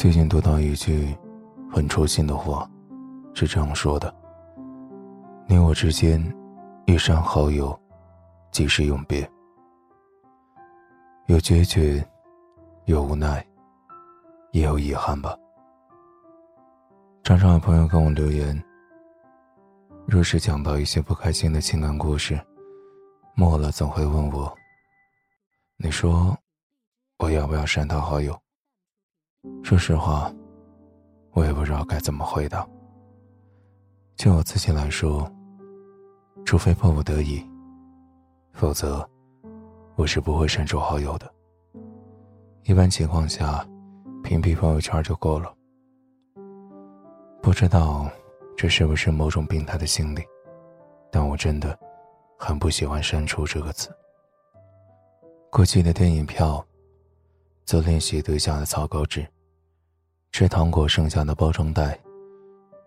最近读到一句很戳心的话，是这样说的：“你我之间，一删好友，即是永别。有决绝，有无奈，也有遗憾吧。”常常有朋友跟我留言，若是讲到一些不开心的情感故事，末了总会问我：“你说，我要不要删他好友？”说实话，我也不知道该怎么回答。就我自己来说，除非迫不得已，否则我是不会删除好友的。一般情况下，屏蔽朋友圈就够了。不知道这是不是某种病态的心理，但我真的很不喜欢“删除”这个词。过期的电影票。做练习堆下的草稿纸，吃糖果剩下的包装袋，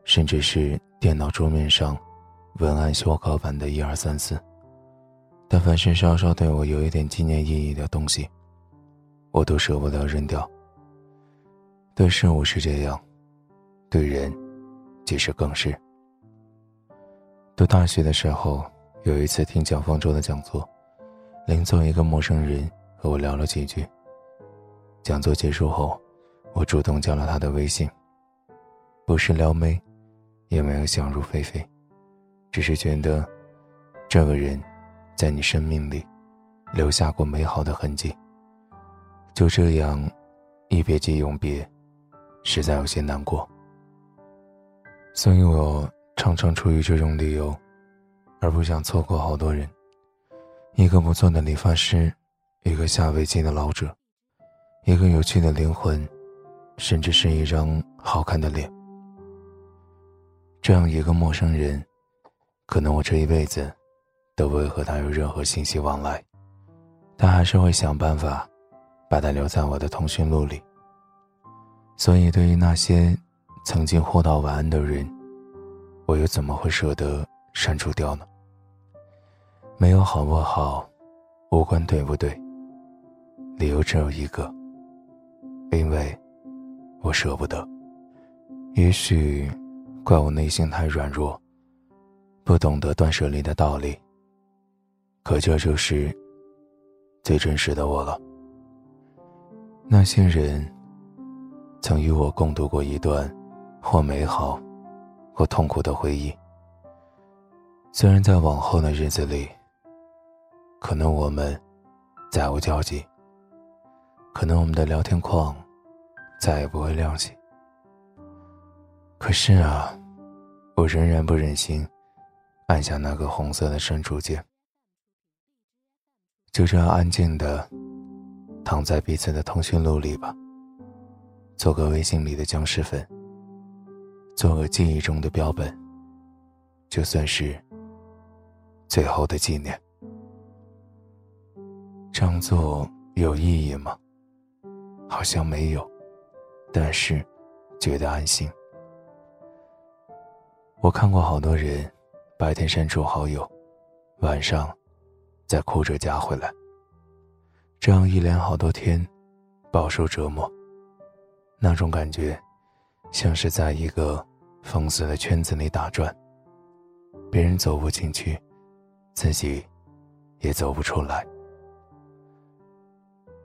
甚至是电脑桌面上文案修稿版的一二三四，但凡是稍稍对我有一点纪念意义的东西，我都舍不得扔掉。对事物是这样，对人，其实更是。读大学的时候，有一次听蒋方舟的讲座，邻座一个陌生人和我聊了几句。讲座结束后，我主动加了他的微信。不是撩妹，也没有想入非非，只是觉得，这个人，在你生命里，留下过美好的痕迹。就这样，一别即永别，实在有些难过。所以我常常出于这种理由，而不想错过好多人。一个不错的理发师，一个下围棋的老者。一个有趣的灵魂，甚至是一张好看的脸。这样一个陌生人，可能我这一辈子都不会和他有任何信息往来，但还是会想办法把他留在我的通讯录里。所以，对于那些曾经互道晚安的人，我又怎么会舍得删除掉呢？没有好不好，无关对不对，理由只有一个。因为，我舍不得。也许，怪我内心太软弱，不懂得断舍离的道理。可这就是最真实的我了。那些人，曾与我共度过一段或美好，或痛苦的回忆。虽然在往后的日子里，可能我们再无交集，可能我们的聊天框。再也不会亮起。可是啊，我仍然不忍心按下那个红色的删除键。就这样安静的躺在彼此的通讯录里吧，做个微信里的僵尸粉，做个记忆中的标本，就算是最后的纪念。这样做有意义吗？好像没有。但是，觉得安心。我看过好多人，白天删除好友，晚上再哭着加回来。这样一连好多天，饱受折磨。那种感觉，像是在一个封死的圈子里打转，别人走不进去，自己也走不出来。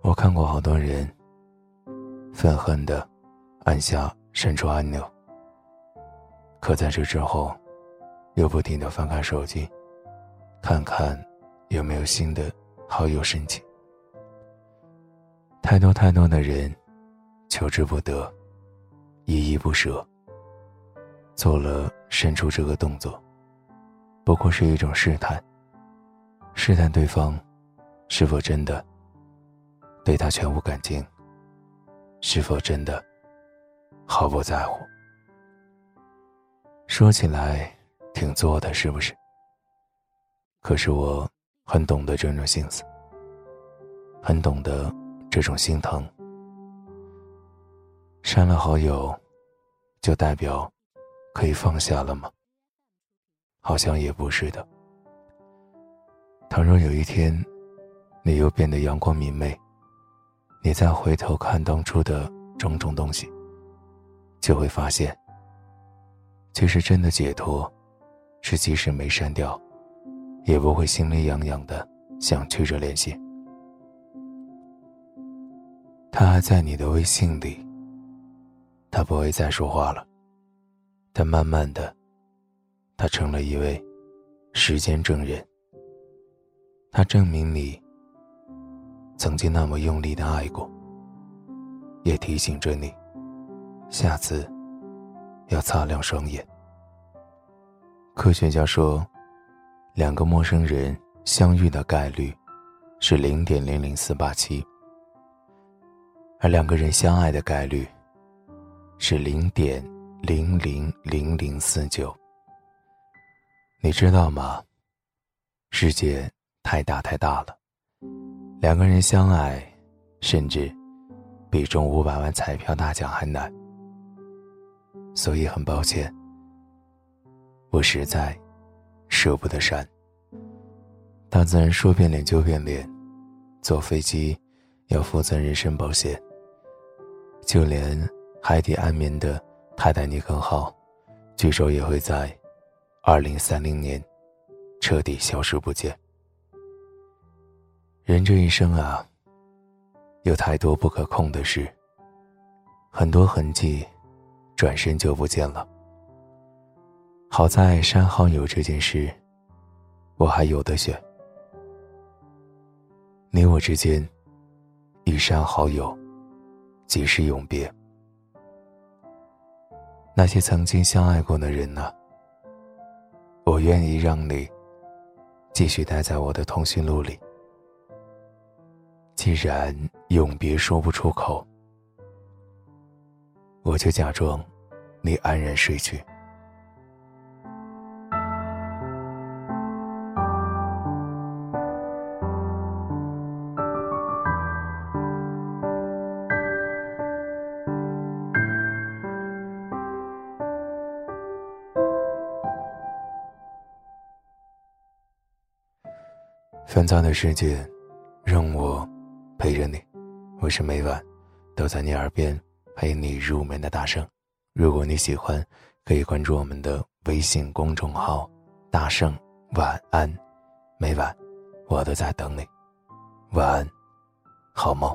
我看过好多人，愤恨的。按下删除按钮，可在这之后，又不停的翻看手机，看看有没有新的好友申请。太多太多的人，求之不得，依依不舍。做了删除这个动作，不过是一种试探，试探对方是否真的对他全无感情，是否真的。毫不在乎。说起来挺作的，是不是？可是我很懂得这种心思，很懂得这种心疼。删了好友，就代表可以放下了吗？好像也不是的。倘若有一天，你又变得阳光明媚，你再回头看当初的种种东西。就会发现，其实真的解脱，是即使没删掉，也不会心里痒痒的想去着联系。他还在你的微信里，他不会再说话了，但慢慢的，他成了一位时间证人。他证明你曾经那么用力的爱过，也提醒着你，下次要擦亮双眼。科学家说，两个陌生人相遇的概率是零点零零四八七，而两个人相爱的概率是零点零零零零四九。你知道吗？世界。太大太大了，两个人相爱，甚至比中五百万彩票大奖还难。所以很抱歉，我实在舍不得删。大自然说变脸就变脸，坐飞机要负责人身保险，就连海底安眠的泰坦尼克号，据说也会在二零三零年彻底消失不见。人这一生啊，有太多不可控的事，很多痕迹，转身就不见了。好在删好友这件事，我还有的选。你我之间，一删好友，即是永别。那些曾经相爱过的人呢？我愿意让你继续待在我的通讯录里。既然永别说不出口，我就假装你安然睡去。纷杂的世界，让我。陪着你，我是每晚都在你耳边陪你入眠的大圣。如果你喜欢，可以关注我们的微信公众号“大圣晚安”。每晚我都在等你，晚安，好梦。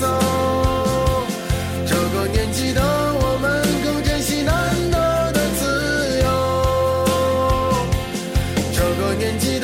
走这个年纪的我们更珍惜难得的自由这个年纪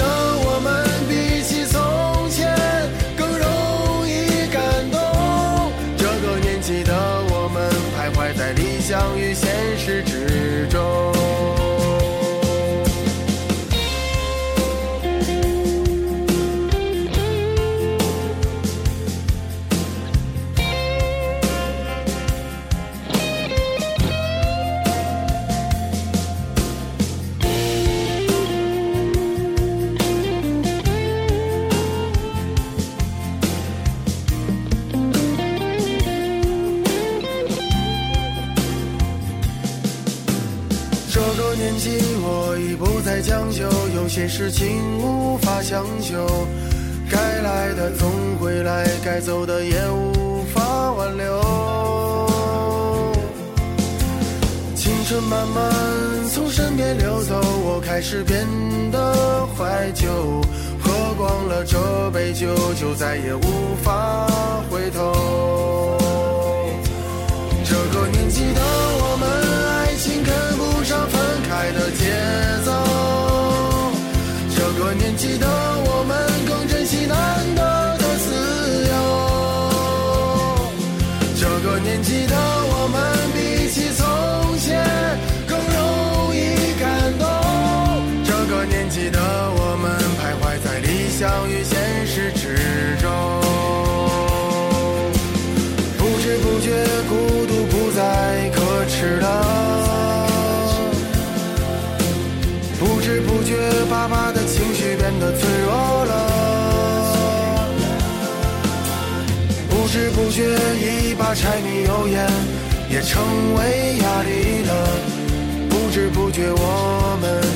事情无法强求，该来的总会来，该走的也无法挽留。青春慢慢从身边流走，我开始变得怀旧，喝光了这杯酒，就再也无法回头。这个年纪的我们，爱不知不觉，一把柴米油盐也成为压力了。不知不觉，我们。